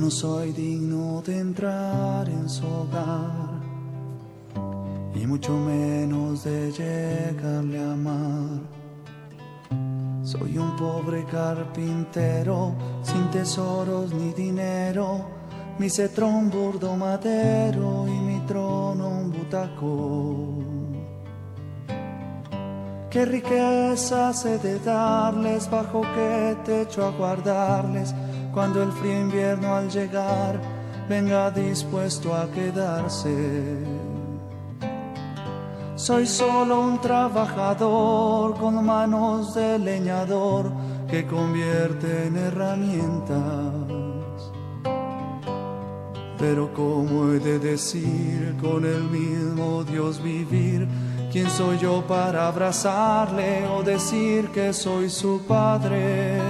no soy digno de entrar en su hogar y mucho menos de llegarle a amar. Soy un pobre carpintero sin tesoros ni dinero, mi cetro un burdo madero y mi trono un butacón. Qué riqueza he de darles, bajo qué techo aguardarles, cuando el frío invierno al llegar venga dispuesto a quedarse. Soy solo un trabajador con manos de leñador que convierte en herramientas. Pero ¿cómo he de decir con el mismo Dios vivir? ¿Quién soy yo para abrazarle o decir que soy su padre?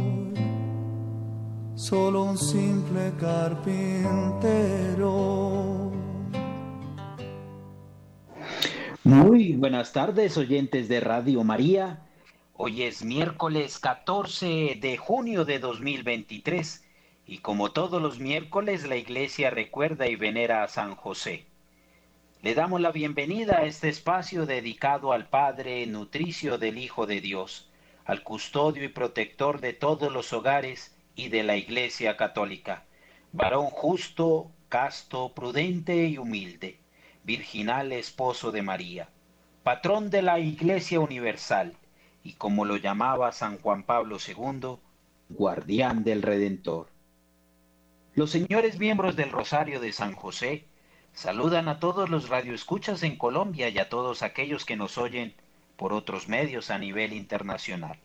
solo un simple carpintero. Muy buenas tardes, oyentes de Radio María. Hoy es miércoles 14 de junio de 2023 y como todos los miércoles la iglesia recuerda y venera a San José. Le damos la bienvenida a este espacio dedicado al Padre nutricio del Hijo de Dios, al custodio y protector de todos los hogares y de la Iglesia Católica, varón justo, casto, prudente y humilde, virginal esposo de María, patrón de la Iglesia Universal, y como lo llamaba San Juan Pablo II, guardián del Redentor. Los señores miembros del Rosario de San José Saludan a todos los radioescuchas en Colombia y a todos aquellos que nos oyen por otros medios a nivel internacional.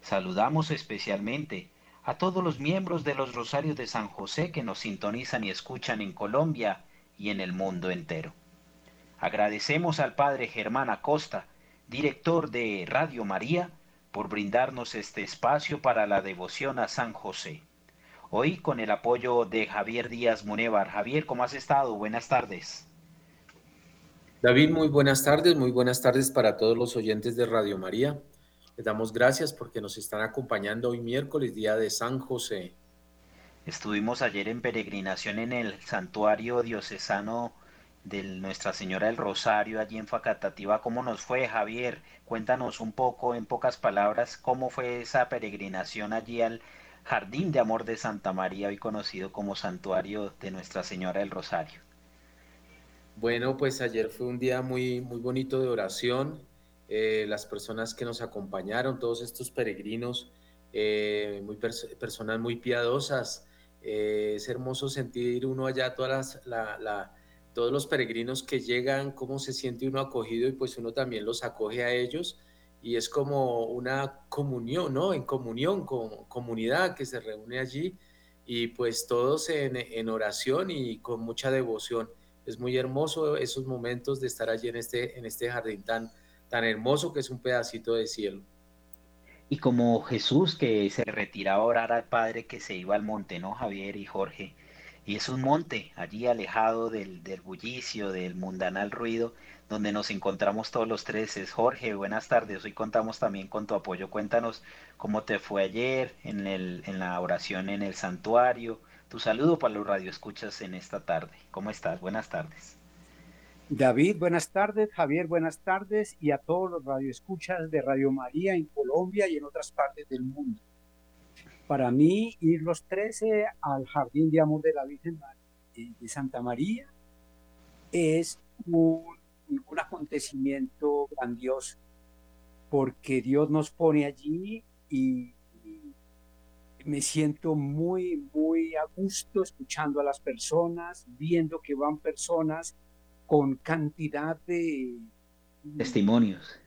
Saludamos especialmente a todos los miembros de los Rosarios de San José que nos sintonizan y escuchan en Colombia y en el mundo entero. Agradecemos al Padre Germán Acosta, director de Radio María, por brindarnos este espacio para la devoción a San José hoy con el apoyo de Javier Díaz Munevar. Javier, ¿cómo has estado? Buenas tardes. David, muy buenas tardes, muy buenas tardes para todos los oyentes de Radio María. Les damos gracias porque nos están acompañando hoy miércoles, día de San José. Estuvimos ayer en peregrinación en el santuario diocesano de Nuestra Señora del Rosario, allí en Facatativa. ¿Cómo nos fue, Javier? Cuéntanos un poco, en pocas palabras, cómo fue esa peregrinación allí al Jardín de Amor de Santa María, hoy conocido como Santuario de Nuestra Señora del Rosario. Bueno, pues ayer fue un día muy, muy bonito de oración. Eh, las personas que nos acompañaron, todos estos peregrinos, eh, muy personas muy piadosas. Eh, es hermoso sentir uno allá todas las, todos los peregrinos que llegan, cómo se siente uno acogido y pues uno también los acoge a ellos y es como una comunión, ¿no? En comunión, con comunidad que se reúne allí y pues todos en, oración y con mucha devoción. Es muy hermoso esos momentos de estar allí en este, en este jardín tan, tan hermoso que es un pedacito de cielo. Y como Jesús que se retiraba a orar al Padre que se iba al monte, ¿no, Javier y Jorge? Y es un monte allí alejado del, del bullicio, del mundanal ruido, donde nos encontramos todos los tres. Es Jorge, buenas tardes. Hoy contamos también con tu apoyo. Cuéntanos cómo te fue ayer en, el, en la oración en el santuario. Tu saludo para los radioescuchas en esta tarde. ¿Cómo estás? Buenas tardes. David, buenas tardes. Javier, buenas tardes. Y a todos los radioescuchas de Radio María en Colombia y en otras partes del mundo. Para mí, ir los 13 al Jardín de Amor de la Virgen de Santa María es un un acontecimiento grandioso, porque Dios nos pone allí y, me siento muy, muy a gusto escuchando a las personas, viendo que van personas con cantidad de testimonios.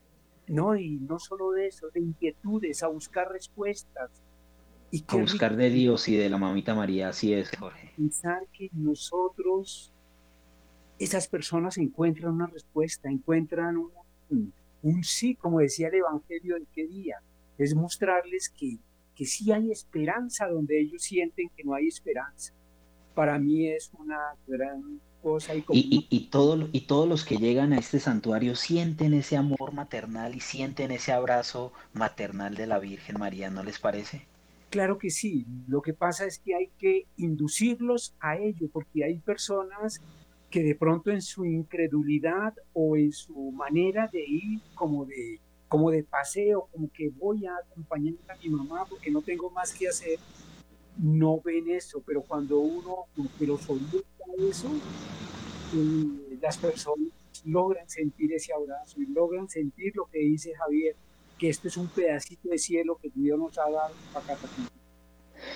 No, y no solo de eso, de inquietudes, a buscar respuestas. Y a buscar de Dios y de la mamita María, así es, Jorge. Pensar que nosotros, esas personas encuentran una respuesta, encuentran un, un sí, como decía el Evangelio de qué día, es mostrarles que, que sí hay esperanza donde ellos sienten que no hay esperanza. Para mí es una gran cosa. Y, y, y, todo, y todos los que llegan a este santuario sienten ese amor maternal y sienten ese abrazo maternal de la Virgen María, ¿no les parece? Claro que sí, lo que pasa es que hay que inducirlos a ello, porque hay personas que de pronto en su incredulidad o en su manera de ir como de, como de paseo, como que voy a acompañar a mi mamá porque no tengo más que hacer, no ven eso, pero cuando uno que los eso, eh, las personas logran sentir ese abrazo y logran sentir lo que dice Javier, que esto es un pedacito de cielo que Dios nos ha dado para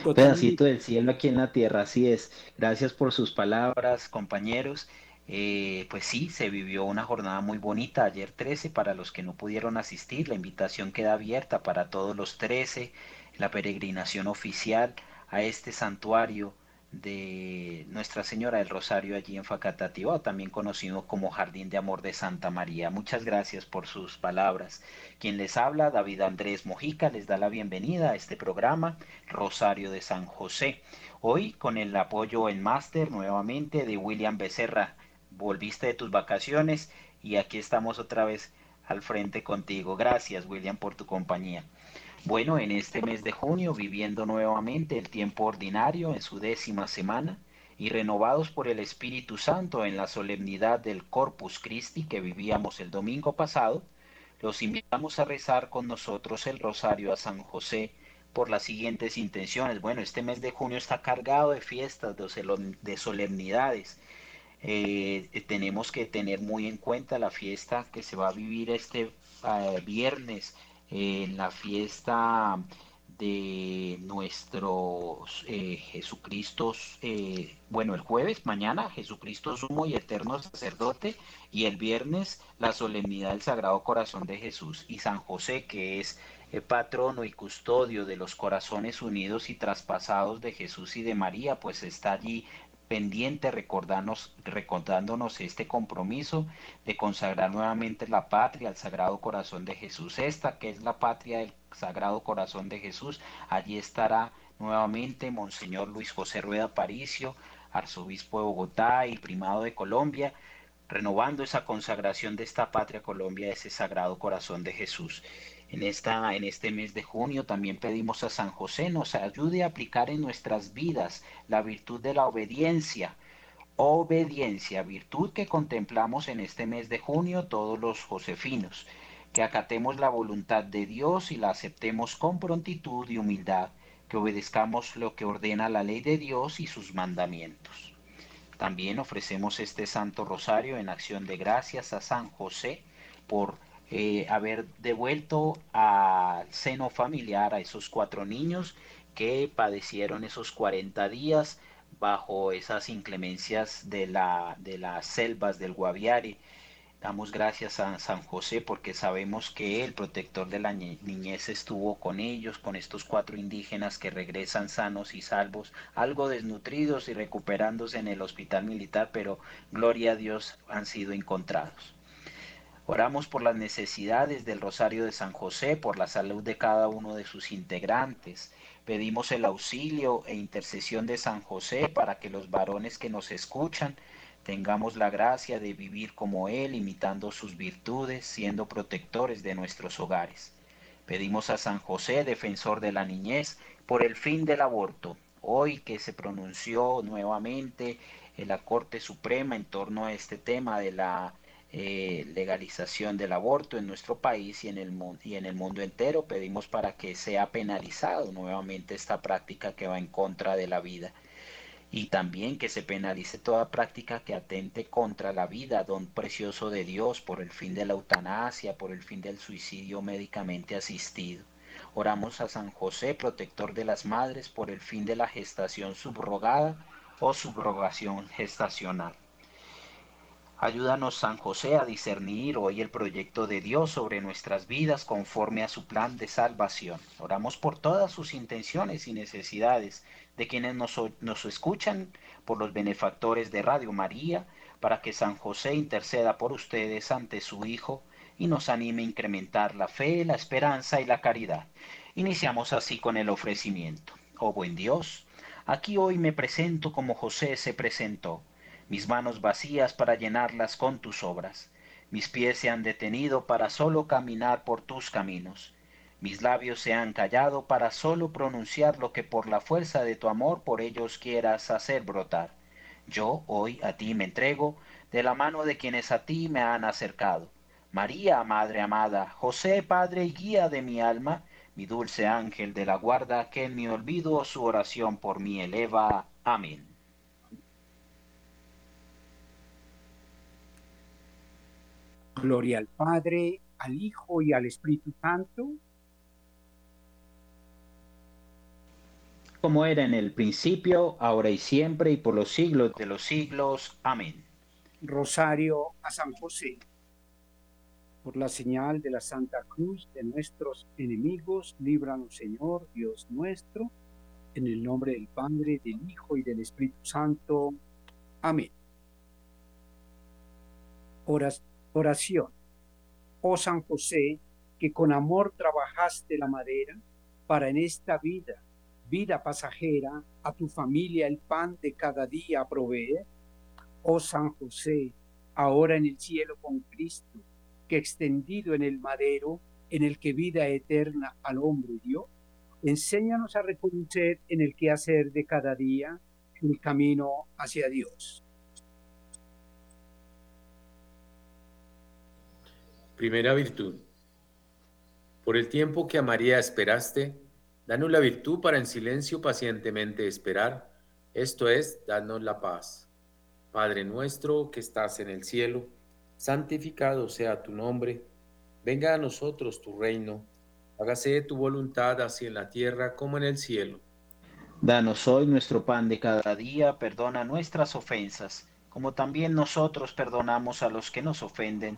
un pedacito del cielo aquí en la tierra, así es. Gracias por sus palabras, compañeros. Eh, pues sí, se vivió una jornada muy bonita ayer 13 para los que no pudieron asistir. La invitación queda abierta para todos los 13, la peregrinación oficial a este santuario de Nuestra Señora del Rosario allí en Facatativá, también conocido como Jardín de Amor de Santa María. Muchas gracias por sus palabras. Quien les habla, David Andrés Mojica, les da la bienvenida a este programa Rosario de San José. Hoy con el apoyo en máster nuevamente de William Becerra volviste de tus vacaciones y aquí estamos otra vez al frente contigo. Gracias, William, por tu compañía. Bueno, en este mes de junio, viviendo nuevamente el tiempo ordinario en su décima semana y renovados por el Espíritu Santo en la solemnidad del Corpus Christi que vivíamos el domingo pasado, los invitamos a rezar con nosotros el rosario a San José por las siguientes intenciones. Bueno, este mes de junio está cargado de fiestas, de solemnidades eh, tenemos que tener muy en cuenta la fiesta que se va a vivir este eh, viernes, en la fiesta de nuestro eh, Jesucristo, bueno, el jueves, mañana, Jesucristo sumo y eterno sacerdote, y el viernes la solemnidad del Sagrado Corazón de Jesús y San José, que es patrono y custodio de los corazones unidos y traspasados de Jesús y de María, pues está allí pendiente recordarnos, recordándonos este compromiso de consagrar nuevamente la patria al Sagrado Corazón de Jesús. Esta que es la patria del Sagrado Corazón de Jesús, allí estará nuevamente Monseñor Luis José Rueda Paricio, arzobispo de Bogotá y primado de Colombia, renovando esa consagración de esta patria Colombia, ese Sagrado Corazón de Jesús. En, esta, en este mes de junio también pedimos a San José nos ayude a aplicar en nuestras vidas la virtud de la obediencia. Obediencia, virtud que contemplamos en este mes de junio todos los josefinos, que acatemos la voluntad de Dios y la aceptemos con prontitud y humildad, que obedezcamos lo que ordena la ley de Dios y sus mandamientos. También ofrecemos este Santo Rosario en acción de gracias a San José por eh, haber devuelto al seno familiar a esos cuatro niños que padecieron esos 40 días bajo esas inclemencias de, la, de las selvas del Guaviare. Damos gracias a San José porque sabemos que el protector de la niñez estuvo con ellos, con estos cuatro indígenas que regresan sanos y salvos, algo desnutridos y recuperándose en el hospital militar, pero gloria a Dios han sido encontrados. Oramos por las necesidades del Rosario de San José, por la salud de cada uno de sus integrantes. Pedimos el auxilio e intercesión de San José para que los varones que nos escuchan tengamos la gracia de vivir como Él, imitando sus virtudes, siendo protectores de nuestros hogares. Pedimos a San José, defensor de la niñez, por el fin del aborto. Hoy que se pronunció nuevamente en la Corte Suprema en torno a este tema de la eh, legalización del aborto en nuestro país y en, el, y en el mundo entero. Pedimos para que sea penalizado nuevamente esta práctica que va en contra de la vida. Y también que se penalice toda práctica que atente contra la vida, don precioso de Dios, por el fin de la eutanasia, por el fin del suicidio médicamente asistido. Oramos a San José, protector de las madres, por el fin de la gestación subrogada o subrogación gestacional. Ayúdanos, San José, a discernir hoy el proyecto de Dios sobre nuestras vidas conforme a su plan de salvación. Oramos por todas sus intenciones y necesidades de quienes nos, nos escuchan, por los benefactores de Radio María, para que San José interceda por ustedes ante su Hijo y nos anime a incrementar la fe, la esperanza y la caridad. Iniciamos así con el ofrecimiento. Oh buen Dios, aquí hoy me presento como José se presentó mis manos vacías para llenarlas con tus obras. Mis pies se han detenido para solo caminar por tus caminos. Mis labios se han callado para solo pronunciar lo que por la fuerza de tu amor por ellos quieras hacer brotar. Yo hoy a ti me entrego de la mano de quienes a ti me han acercado. María, Madre amada, José, Padre y guía de mi alma, mi dulce ángel de la guarda, que en mi olvido su oración por mí eleva. Amén. Gloria al Padre, al Hijo y al Espíritu Santo. Como era en el principio, ahora y siempre, y por los siglos de los siglos. Amén. Rosario a San José. Por la señal de la Santa Cruz de nuestros enemigos, líbranos, Señor, Dios nuestro, en el nombre del Padre, del Hijo y del Espíritu Santo. Amén. Horas Oración. Oh San José, que con amor trabajaste la madera para en esta vida, vida pasajera, a tu familia el pan de cada día proveer. Oh San José, ahora en el cielo con Cristo, que extendido en el madero, en el que vida eterna al hombre dio, enséñanos a reconocer en el quehacer de cada día el camino hacia Dios. Primera virtud. Por el tiempo que a María esperaste, danos la virtud para en silencio pacientemente esperar, esto es, danos la paz. Padre nuestro que estás en el cielo, santificado sea tu nombre, venga a nosotros tu reino, hágase tu voluntad así en la tierra como en el cielo. Danos hoy nuestro pan de cada día, perdona nuestras ofensas, como también nosotros perdonamos a los que nos ofenden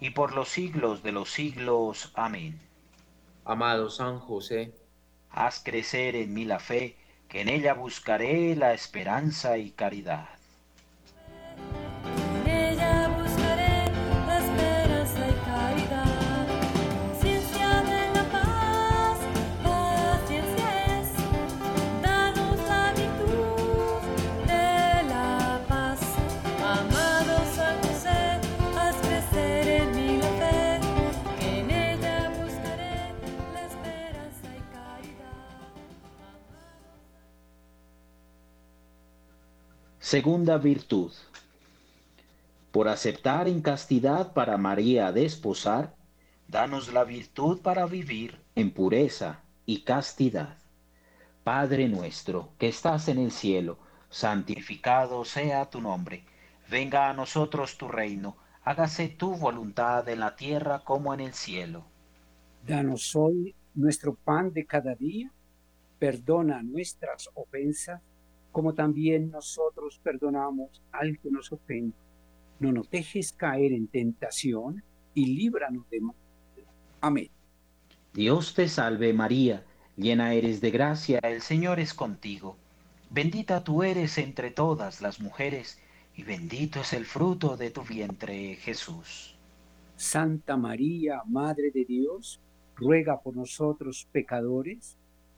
y por los siglos de los siglos. Amén. Amado San José, haz crecer en mí la fe, que en ella buscaré la esperanza y caridad. Segunda virtud. Por aceptar en castidad para María desposar, danos la virtud para vivir en pureza y castidad. Padre nuestro, que estás en el cielo, santificado sea tu nombre. Venga a nosotros tu reino, hágase tu voluntad en la tierra como en el cielo. Danos hoy nuestro pan de cada día, perdona nuestras ofensas, como también nosotros perdonamos al que nos ofende. No nos dejes caer en tentación y líbranos de mal. Amén. Dios te salve María, llena eres de gracia, el Señor es contigo. Bendita tú eres entre todas las mujeres, y bendito es el fruto de tu vientre, Jesús. Santa María, Madre de Dios, ruega por nosotros pecadores,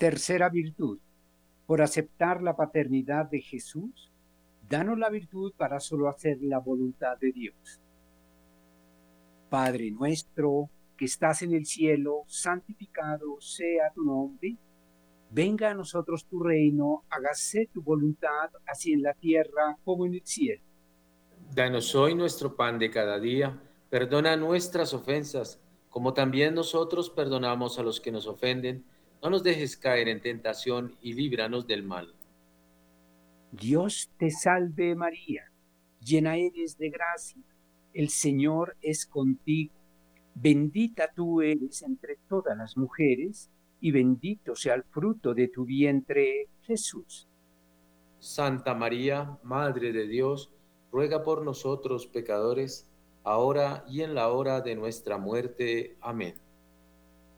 Tercera virtud. Por aceptar la paternidad de Jesús, danos la virtud para solo hacer la voluntad de Dios. Padre nuestro, que estás en el cielo, santificado sea tu nombre. Venga a nosotros tu reino, hágase tu voluntad, así en la tierra como en el cielo. Danos hoy nuestro pan de cada día, perdona nuestras ofensas, como también nosotros perdonamos a los que nos ofenden. No nos dejes caer en tentación y líbranos del mal. Dios te salve María, llena eres de gracia, el Señor es contigo, bendita tú eres entre todas las mujeres, y bendito sea el fruto de tu vientre, Jesús. Santa María, Madre de Dios, ruega por nosotros pecadores, ahora y en la hora de nuestra muerte. Amén.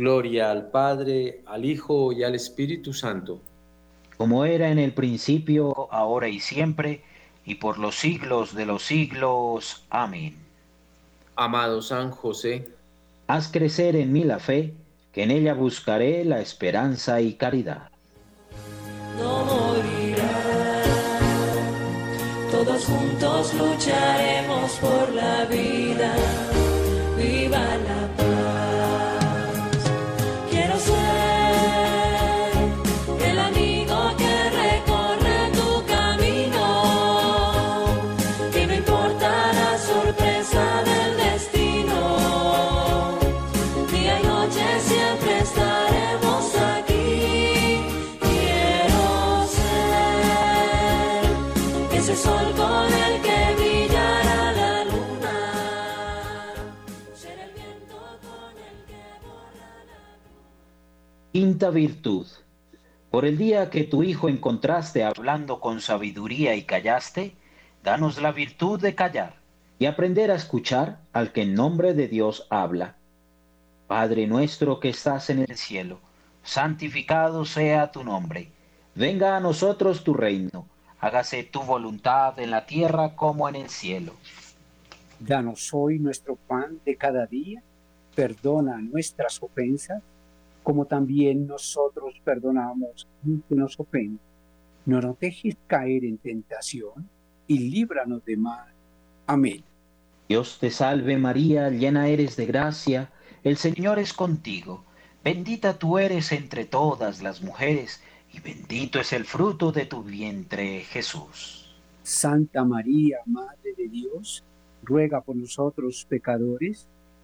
Gloria al Padre, al Hijo y al Espíritu Santo. Como era en el principio, ahora y siempre, y por los siglos de los siglos. Amén. Amado San José, Haz crecer en mí la fe, que en ella buscaré la esperanza y caridad. no morirá. Todos juntos lucharemos por la vida. Virtud. Por el día que tu hijo encontraste hablando con sabiduría y callaste, danos la virtud de callar y aprender a escuchar al que en nombre de Dios habla. Padre nuestro que estás en el cielo, santificado sea tu nombre. Venga a nosotros tu reino. Hágase tu voluntad en la tierra como en el cielo. Danos hoy nuestro pan de cada día. Perdona nuestras ofensas como también nosotros perdonamos a que nos ofenden. No nos dejes caer en tentación y líbranos de mal. Amén. Dios te salve María, llena eres de gracia, el Señor es contigo. Bendita tú eres entre todas las mujeres, y bendito es el fruto de tu vientre, Jesús. Santa María, Madre de Dios, ruega por nosotros pecadores,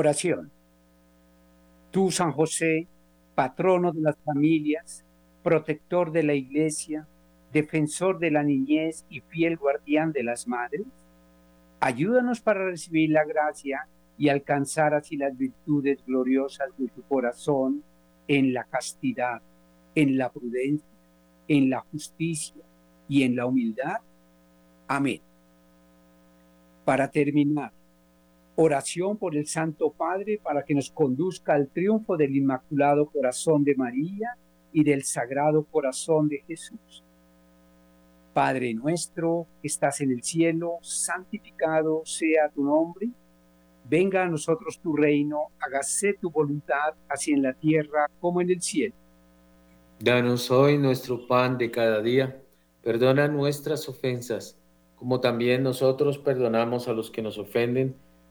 Oración. Tú, San José, patrono de las familias, protector de la iglesia, defensor de la niñez y fiel guardián de las madres, ayúdanos para recibir la gracia y alcanzar así las virtudes gloriosas de tu corazón en la castidad, en la prudencia, en la justicia y en la humildad. Amén. Para terminar, Oración por el Santo Padre para que nos conduzca al triunfo del Inmaculado Corazón de María y del Sagrado Corazón de Jesús. Padre nuestro que estás en el cielo, santificado sea tu nombre. Venga a nosotros tu reino, hágase tu voluntad, así en la tierra como en el cielo. Danos hoy nuestro pan de cada día. Perdona nuestras ofensas, como también nosotros perdonamos a los que nos ofenden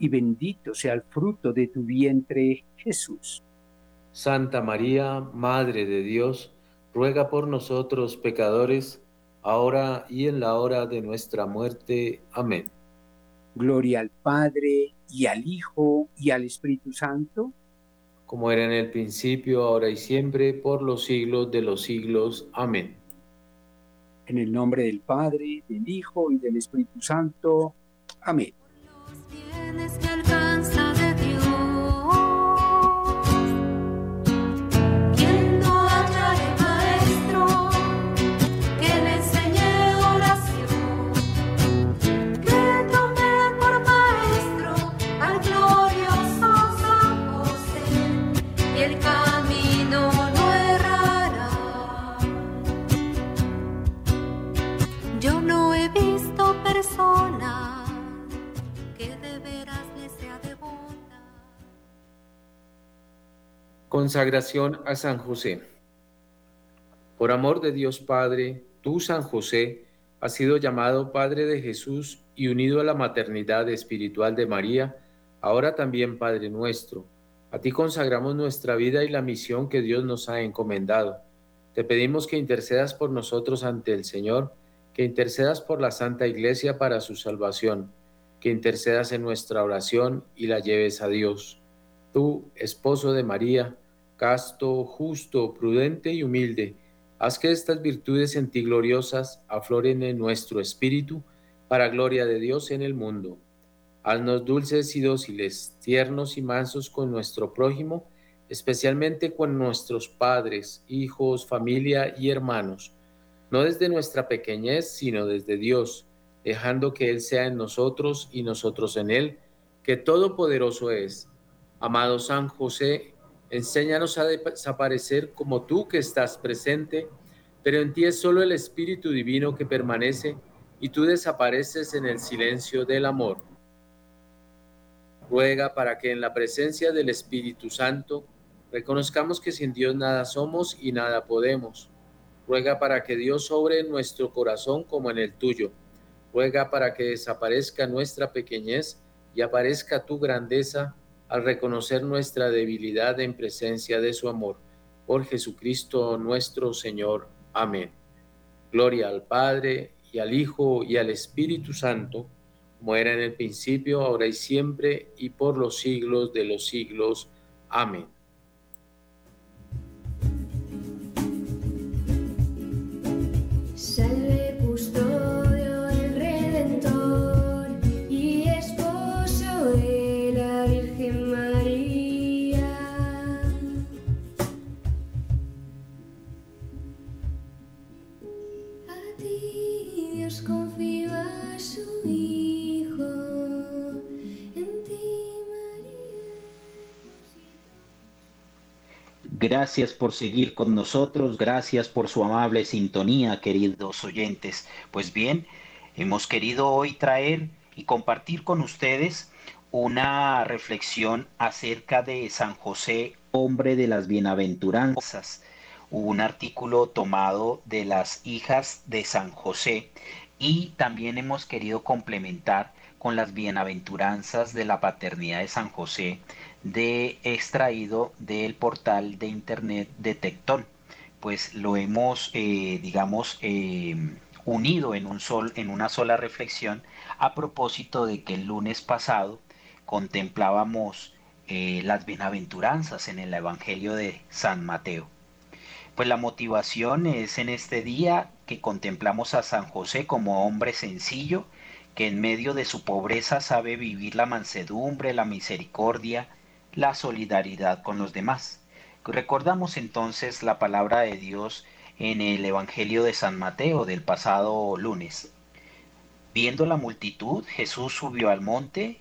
y bendito sea el fruto de tu vientre, Jesús. Santa María, Madre de Dios, ruega por nosotros pecadores, ahora y en la hora de nuestra muerte. Amén. Gloria al Padre, y al Hijo, y al Espíritu Santo. Como era en el principio, ahora y siempre, por los siglos de los siglos. Amén. En el nombre del Padre, del Hijo y del Espíritu Santo. Amén. en escalfar. Consagración a San José. Por amor de Dios Padre, tú, San José, has sido llamado Padre de Jesús y unido a la maternidad espiritual de María, ahora también Padre nuestro. A ti consagramos nuestra vida y la misión que Dios nos ha encomendado. Te pedimos que intercedas por nosotros ante el Señor, que intercedas por la Santa Iglesia para su salvación, que intercedas en nuestra oración y la lleves a Dios. Tú, esposo de María, casto, justo, prudente y humilde, haz que estas virtudes en ti gloriosas afloren en nuestro espíritu para gloria de Dios en el mundo. Haznos dulces y dóciles, tiernos y mansos con nuestro prójimo, especialmente con nuestros padres, hijos, familia y hermanos, no desde nuestra pequeñez, sino desde Dios, dejando que Él sea en nosotros y nosotros en Él, que todopoderoso es. Amado San José, Enséñanos a desaparecer como tú que estás presente, pero en ti es solo el Espíritu Divino que permanece y tú desapareces en el silencio del amor. Ruega para que en la presencia del Espíritu Santo reconozcamos que sin Dios nada somos y nada podemos. Ruega para que Dios sobre nuestro corazón como en el tuyo. Ruega para que desaparezca nuestra pequeñez y aparezca tu grandeza al reconocer nuestra debilidad en presencia de su amor. Por Jesucristo nuestro Señor. Amén. Gloria al Padre y al Hijo y al Espíritu Santo, como era en el principio, ahora y siempre, y por los siglos de los siglos. Amén. Gracias por seguir con nosotros, gracias por su amable sintonía, queridos oyentes. Pues bien, hemos querido hoy traer y compartir con ustedes una reflexión acerca de San José, hombre de las bienaventuranzas. Un artículo tomado de las hijas de San José y también hemos querido complementar con las bienaventuranzas de la paternidad de San José de extraído del portal de internet de Tectón. Pues lo hemos, eh, digamos, eh, unido en, un sol, en una sola reflexión a propósito de que el lunes pasado contemplábamos eh, las bienaventuranzas en el Evangelio de San Mateo. Pues la motivación es en este día que contemplamos a San José como hombre sencillo, que en medio de su pobreza sabe vivir la mansedumbre, la misericordia, la solidaridad con los demás. Recordamos entonces la palabra de Dios en el Evangelio de San Mateo del pasado lunes. Viendo la multitud, Jesús subió al monte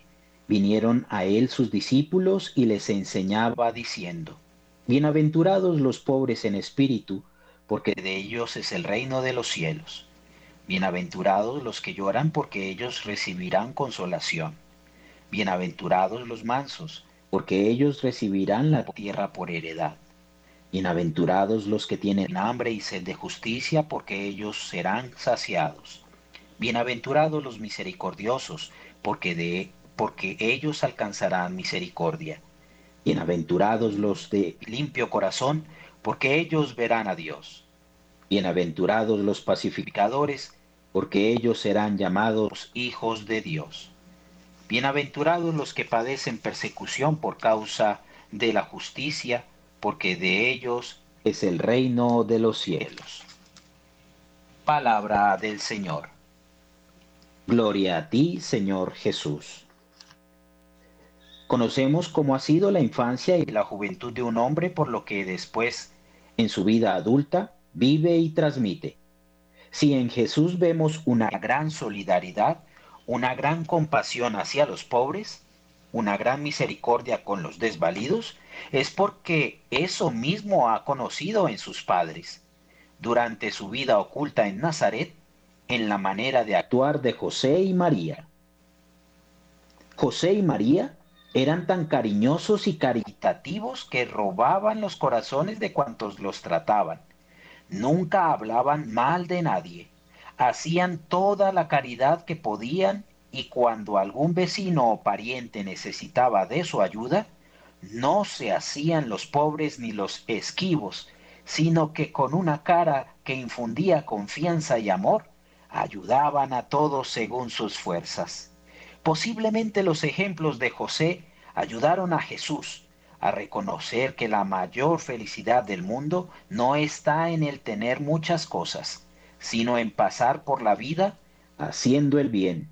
Vinieron a él sus discípulos y les enseñaba diciendo, Bienaventurados los pobres en espíritu, porque de ellos es el reino de los cielos. Bienaventurados los que lloran, porque ellos recibirán consolación. Bienaventurados los mansos, porque ellos recibirán la tierra por heredad. Bienaventurados los que tienen hambre y sed de justicia, porque ellos serán saciados. Bienaventurados los misericordiosos, porque de porque ellos alcanzarán misericordia. Bienaventurados los de limpio corazón, porque ellos verán a Dios. Bienaventurados los pacificadores, porque ellos serán llamados hijos de Dios. Bienaventurados los que padecen persecución por causa de la justicia, porque de ellos es el reino de los cielos. Palabra del Señor. Gloria a ti, Señor Jesús. Conocemos cómo ha sido la infancia y la juventud de un hombre, por lo que después, en su vida adulta, vive y transmite. Si en Jesús vemos una gran solidaridad, una gran compasión hacia los pobres, una gran misericordia con los desvalidos, es porque eso mismo ha conocido en sus padres. Durante su vida oculta en Nazaret, en la manera de actuar de José y María. José y María eran tan cariñosos y caritativos que robaban los corazones de cuantos los trataban. Nunca hablaban mal de nadie. Hacían toda la caridad que podían y cuando algún vecino o pariente necesitaba de su ayuda, no se hacían los pobres ni los esquivos, sino que con una cara que infundía confianza y amor, ayudaban a todos según sus fuerzas. Posiblemente los ejemplos de José ayudaron a Jesús a reconocer que la mayor felicidad del mundo no está en el tener muchas cosas, sino en pasar por la vida haciendo el bien.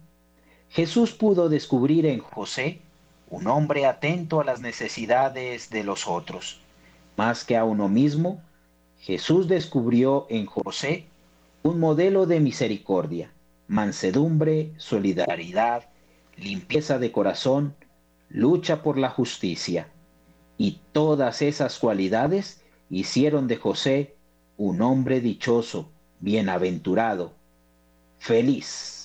Jesús pudo descubrir en José un hombre atento a las necesidades de los otros. Más que a uno mismo, Jesús descubrió en José un modelo de misericordia, mansedumbre, solidaridad, limpieza de corazón, lucha por la justicia. Y todas esas cualidades hicieron de José un hombre dichoso, bienaventurado, feliz.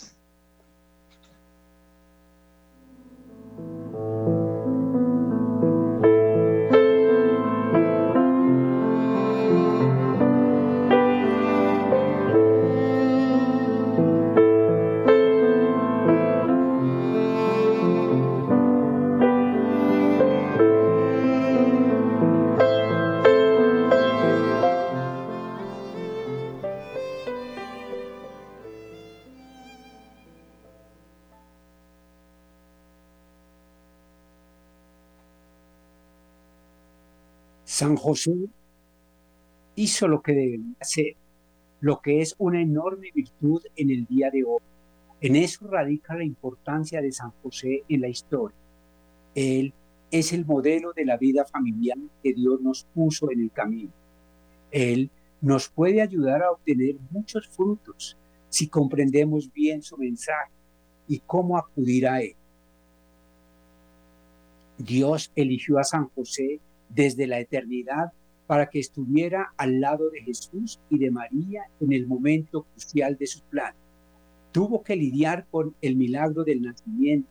San José hizo lo que debía hacer, lo que es una enorme virtud en el día de hoy. En eso radica la importancia de San José en la historia. Él es el modelo de la vida familiar que Dios nos puso en el camino. Él nos puede ayudar a obtener muchos frutos si comprendemos bien su mensaje y cómo acudir a él. Dios eligió a San José desde la eternidad para que estuviera al lado de Jesús y de María en el momento crucial de su plan. Tuvo que lidiar con el milagro del nacimiento,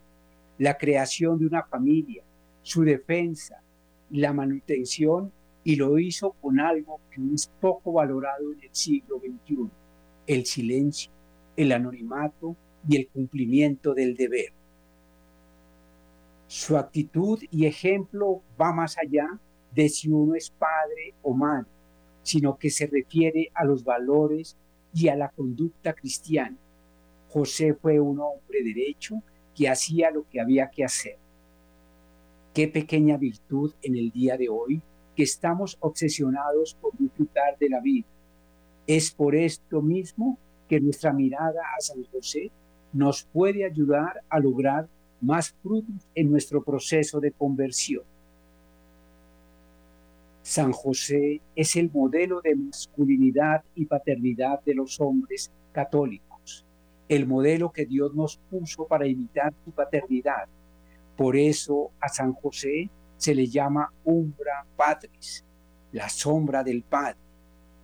la creación de una familia, su defensa, la manutención y lo hizo con algo que es poco valorado en el siglo XXI, el silencio, el anonimato y el cumplimiento del deber. Su actitud y ejemplo va más allá de si uno es padre o madre, sino que se refiere a los valores y a la conducta cristiana. José fue un hombre derecho que hacía lo que había que hacer. Qué pequeña virtud en el día de hoy que estamos obsesionados por disfrutar de la vida. Es por esto mismo que nuestra mirada a San José nos puede ayudar a lograr más frutos en nuestro proceso de conversión. San José es el modelo de masculinidad y paternidad de los hombres católicos, el modelo que Dios nos puso para imitar su paternidad, Por eso a San José se le llama umbra patris, la sombra del Padre.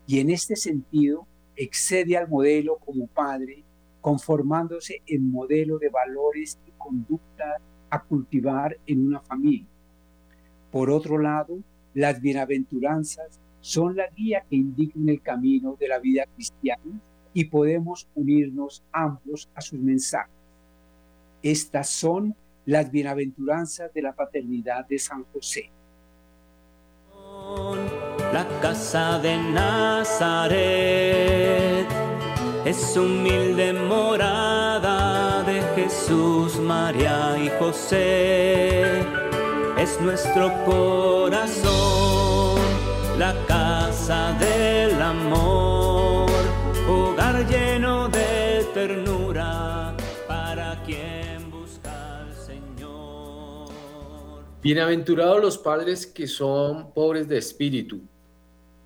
Y en este sentido excede al modelo como Padre, conformándose en modelo de valores y conducta a cultivar en una familia. Por otro lado, las bienaventuranzas son la guía que indican el camino de la vida cristiana y podemos unirnos ambos a sus mensajes. Estas son las bienaventuranzas de la paternidad de San José. La casa de Nazaret es humilde morada de Jesús, María y José. Es nuestro corazón, la casa del amor, hogar lleno de ternura para quien busca al Señor. Bienaventurados los padres que son pobres de espíritu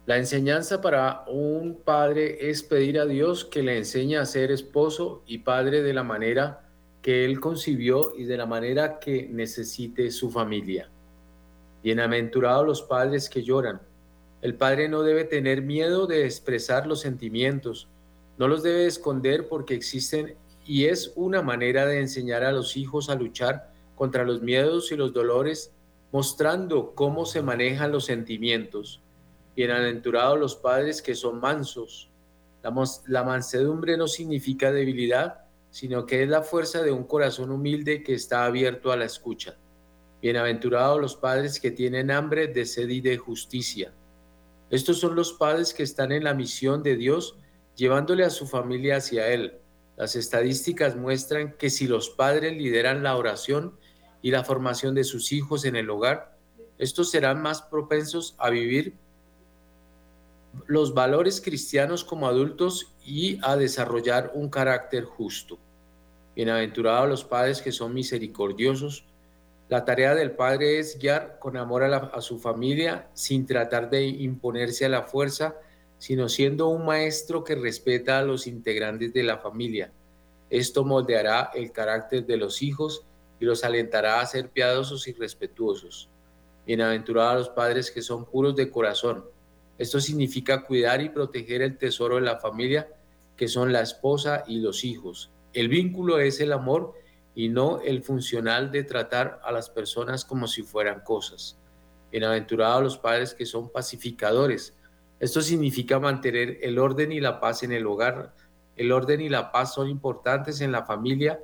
la enseñanza para un padre es pedir a Dios que le enseñe a ser esposo y padre de la manera que él concibió y de la manera que necesite su familia. Bienaventurados los padres que lloran. El padre no debe tener miedo de expresar los sentimientos, no los debe esconder porque existen y es una manera de enseñar a los hijos a luchar contra los miedos y los dolores, mostrando cómo se manejan los sentimientos Bienaventurados los padres que son mansos. La, mansedumbre no significa debilidad, sino que es la fuerza de un corazón humilde que está abierto a la escucha. Bienaventurados los padres que tienen hambre de sed y de justicia. Estos son los padres que están en la misión de Dios, llevándole a su familia hacia Él. Las estadísticas muestran que si los padres lideran la oración y la formación de sus hijos en el hogar, estos serán más propensos a vivir los valores cristianos como adultos y a desarrollar un carácter justo. Bienaventurados los padres que son misericordiosos. La tarea del padre es guiar con amor a, su familia sin tratar de imponerse a la fuerza, sino siendo un maestro que respeta a los integrantes de la familia. Esto moldeará el carácter de los hijos y los alentará a ser piadosos y respetuosos. Bienaventurados los padres que son puros de corazón esto significa cuidar y proteger el tesoro de la familia, que son la esposa y los hijos. El vínculo es el amor y no el funcional de tratar a las personas como si fueran cosas. Bienaventurados los padres que son pacificadores. Esto significa mantener el orden y la paz en el hogar. El orden y la paz son importantes en la familia,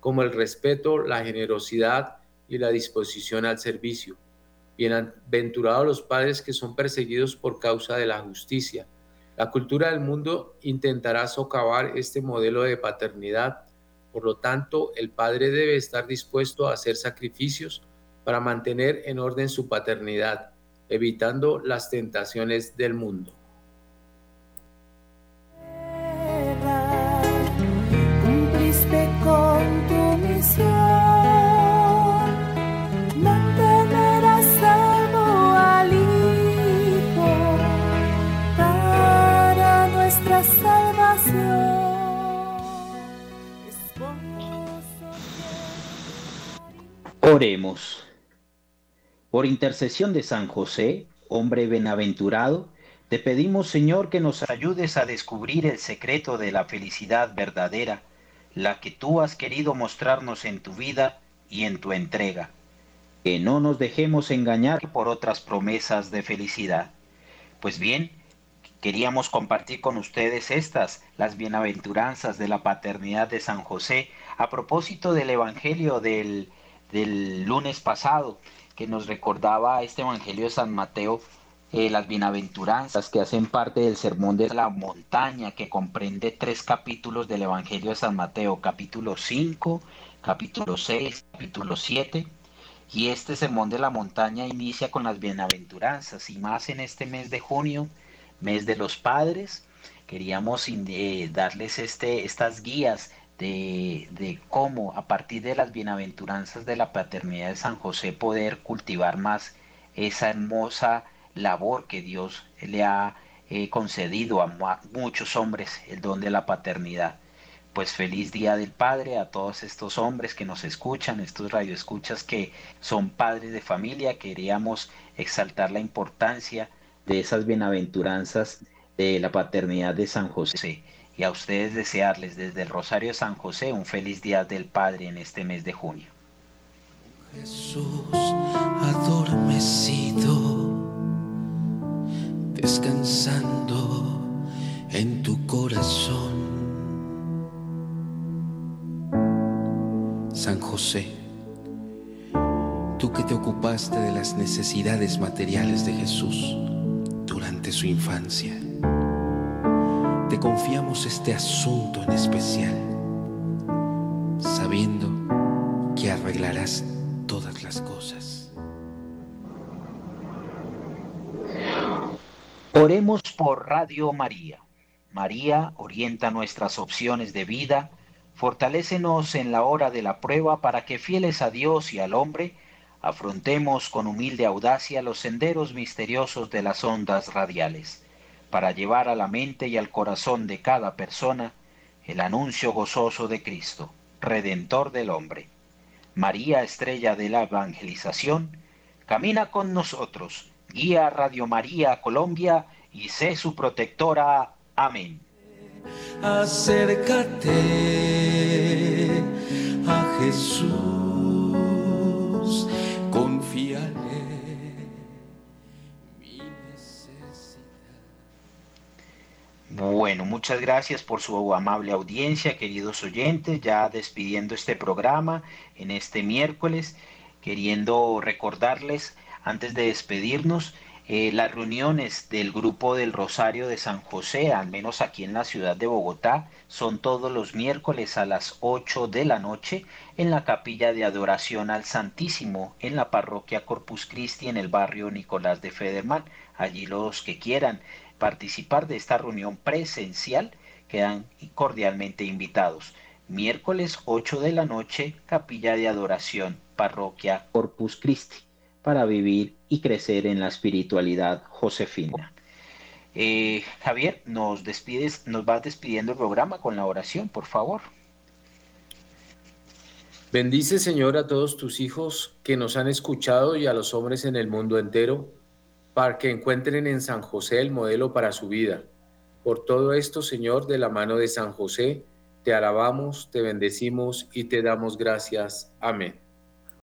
como el respeto, la generosidad y la disposición al servicio. Bienaventurados los padres que son perseguidos por causa de la justicia. La cultura del mundo intentará socavar este modelo de paternidad. Por lo tanto, el padre debe estar dispuesto a hacer sacrificios para mantener en orden su paternidad, evitando las tentaciones del mundo. Oremos. Por intercesión de San José, hombre benaventurado, te pedimos, Señor, que nos ayudes a descubrir el secreto de la felicidad verdadera, la que tú has querido mostrarnos en tu vida y en tu entrega. Que no nos dejemos engañar por otras promesas de felicidad. Pues bien, queríamos compartir con ustedes estas, las bienaventuranzas de la paternidad de San José, a propósito del Evangelio del del lunes pasado, que nos recordaba este Evangelio de San Mateo, eh, las bienaventuranzas que hacen parte del Sermón de la Montaña, que comprende tres capítulos del Evangelio de San Mateo, capítulo 5, capítulo 6, capítulo 7. Y este Sermón de la Montaña inicia con las bienaventuranzas, y más en este mes de junio, mes de los padres, queríamos eh, darles este, estas guías de, cómo a partir de las bienaventuranzas de la paternidad de San José poder cultivar más esa hermosa labor que Dios le ha eh, concedido a muchos hombres, el don de la paternidad. pues feliz Día del Padre a todos estos hombres que nos escuchan, estos radioescuchas que son padres de familia. Queríamos exaltar la importancia de esas bienaventuranzas de la paternidad de San José y a ustedes desearles desde el Rosario de San José un feliz Día del Padre en este mes de junio. Jesús adormecido, descansando en tu corazón. San José, tú que te ocupaste de las necesidades materiales de Jesús durante su infancia, confiamos este asunto en especial, sabiendo que arreglarás todas las cosas. Oremos por Radio María. María orienta nuestras opciones de vida Fortalécenos en la hora de la prueba para que fieles a Dios y al hombre, afrontemos con humilde audacia los senderos misteriosos de las ondas radiales, para llevar a la mente y al corazón de cada persona el anuncio gozoso de Cristo, Redentor del hombre. María, estrella de la evangelización, camina con nosotros, guía Radio María Colombia y sé su protectora. Amén acércate a Jesús, Bueno, muchas gracias por su amable audiencia, queridos oyentes, ya despidiendo este programa en este miércoles, queriendo recordarles antes de despedirnos eh, las reuniones del grupo del Rosario de San José, al menos aquí en la ciudad de Bogotá, son todos los miércoles a las 8 de la noche en la capilla de adoración al Santísimo en la parroquia Corpus Christi en el barrio Nicolás de Federman. Allí los que quieran participar de esta reunión presencial quedan cordialmente invitados. Miércoles 8 de la noche, capilla de adoración, parroquia Corpus Christi para vivir y crecer en la espiritualidad josefina. Eh, Javier, nos despides, nos vas despidiendo el programa con la oración, por favor. Bendice, Señor, a todos tus hijos que nos han escuchado y a los hombres en el mundo entero, para que encuentren en San José el modelo para su vida. Por todo esto, Señor, de la mano de San José, te alabamos, te bendecimos y te damos gracias. Amén.